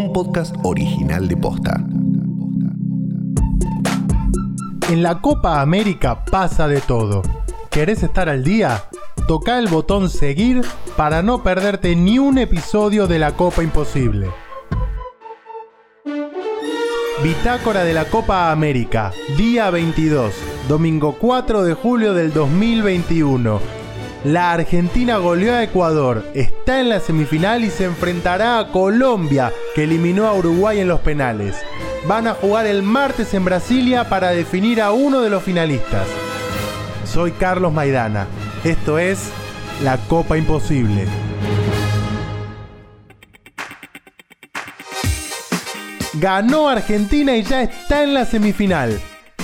un podcast original de Posta. En la Copa América pasa de todo. ¿Querés estar al día? Toca el botón seguir para no perderte ni un episodio de la Copa Imposible. Bitácora de la Copa América, día 22, domingo 4 de julio del 2021. La Argentina goleó a Ecuador, está en la semifinal y se enfrentará a Colombia, que eliminó a Uruguay en los penales. Van a jugar el martes en Brasilia para definir a uno de los finalistas. Soy Carlos Maidana. Esto es La Copa Imposible. Ganó Argentina y ya está en la semifinal.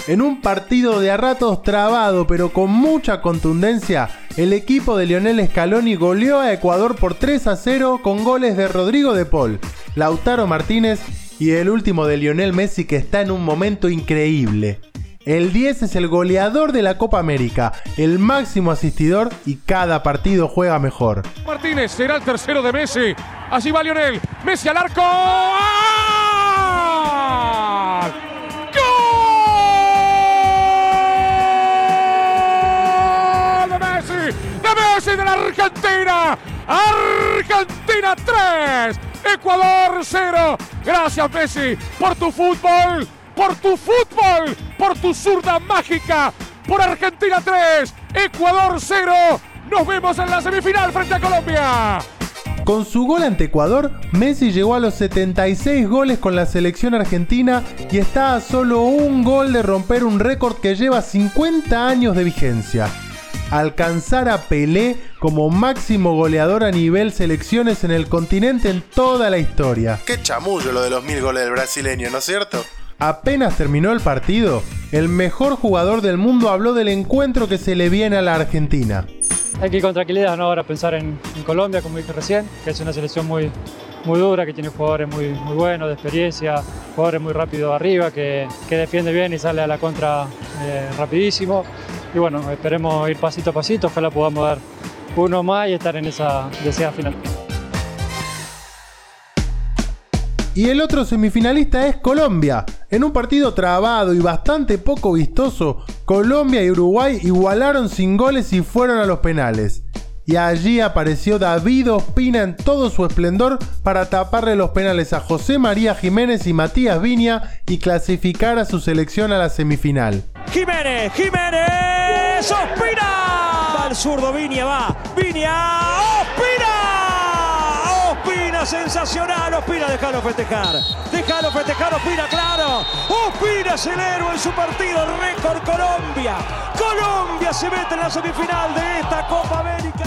En un partido de a ratos trabado pero con mucha contundencia, el equipo de Lionel Scaloni goleó a Ecuador por 3 a 0 con goles de Rodrigo de Paul, Lautaro Martínez y el último de Lionel Messi que está en un momento increíble. El 10 es el goleador de la Copa América, el máximo asistidor y cada partido juega mejor. Martínez será el tercero de Messi. Allí va Lionel. Messi al arco. ¡Ah! Argentina. Argentina 3. Ecuador 0. Gracias Messi por tu fútbol. Por tu fútbol. Por tu zurda mágica. Por Argentina 3. Ecuador 0. Nos vemos en la semifinal frente a Colombia. Con su gol ante Ecuador, Messi llegó a los 76 goles con la selección argentina y está a solo un gol de romper un récord que lleva 50 años de vigencia. Alcanzar a Pelé como máximo goleador a nivel selecciones en el continente en toda la historia. Qué chamullo lo de los mil goles del brasileño, ¿no es cierto? Apenas terminó el partido, el mejor jugador del mundo habló del encuentro que se le viene a la Argentina. Hay que ir con tranquilidad, ¿no? Ahora pensar en, en Colombia, como dije recién, que es una selección muy, muy dura, que tiene jugadores muy, muy buenos, de experiencia, jugadores muy rápidos arriba, que, que defiende bien y sale a la contra eh, rapidísimo. Y bueno, esperemos ir pasito a pasito, ojalá podamos dar uno más y estar en esa deseada final. Y el otro semifinalista es Colombia. En un partido trabado y bastante poco vistoso, Colombia y Uruguay igualaron sin goles y fueron a los penales. Y allí apareció David Ospina en todo su esplendor para taparle los penales a José María Jiménez y Matías Viña y clasificar a su selección a la semifinal. Jiménez, Jiménez, Ospina. Zurdo, Viña va. Viña, Ospina. Ospina, sensacional. Ospina, déjalo festejar. Déjalo festejar, Ospina, claro. Ospina es el héroe en su partido. Récord Colombia. Colombia se mete en la semifinal de esta Copa América.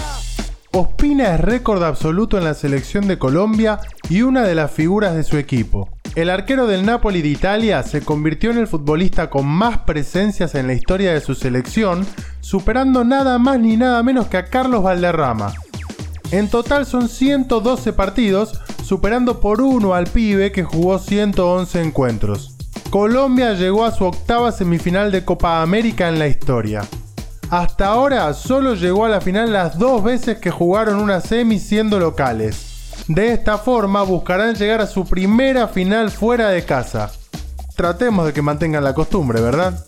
Ospina es récord absoluto en la selección de Colombia y una de las figuras de su equipo. El arquero del Napoli de Italia se convirtió en el futbolista con más presencias en la historia de su selección, superando nada más ni nada menos que a Carlos Valderrama. En total son 112 partidos, superando por uno al pibe que jugó 111 encuentros. Colombia llegó a su octava semifinal de Copa América en la historia. Hasta ahora solo llegó a la final las dos veces que jugaron una semi siendo locales. De esta forma buscarán llegar a su primera final fuera de casa. Tratemos de que mantengan la costumbre, ¿verdad?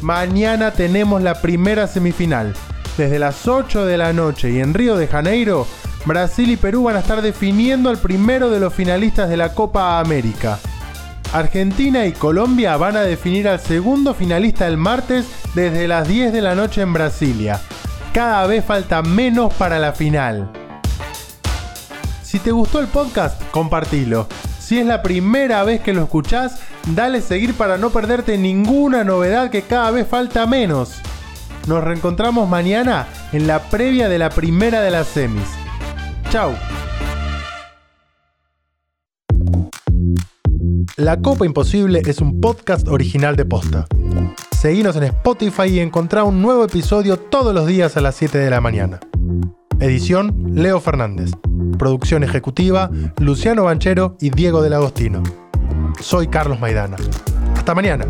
Mañana tenemos la primera semifinal. Desde las 8 de la noche y en Río de Janeiro, Brasil y Perú van a estar definiendo al primero de los finalistas de la Copa América. Argentina y Colombia van a definir al segundo finalista el martes desde las 10 de la noche en Brasilia. Cada vez falta menos para la final. Si te gustó el podcast, compartilo. Si es la primera vez que lo escuchás, dale seguir para no perderte ninguna novedad que cada vez falta menos. Nos reencontramos mañana en la previa de la primera de las semis. Chau. La Copa Imposible es un podcast original de Posta. Seguinos en Spotify y encontrá un nuevo episodio todos los días a las 7 de la mañana. Edición Leo Fernández. Producción ejecutiva Luciano Banchero y Diego del Agostino. Soy Carlos Maidana. Hasta mañana.